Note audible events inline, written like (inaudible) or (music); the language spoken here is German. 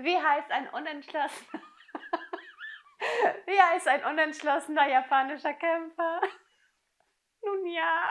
Wie heißt ein unentschlossener (laughs) Wie heißt ein unentschlossener japanischer Kämpfer? (laughs) Nun ja.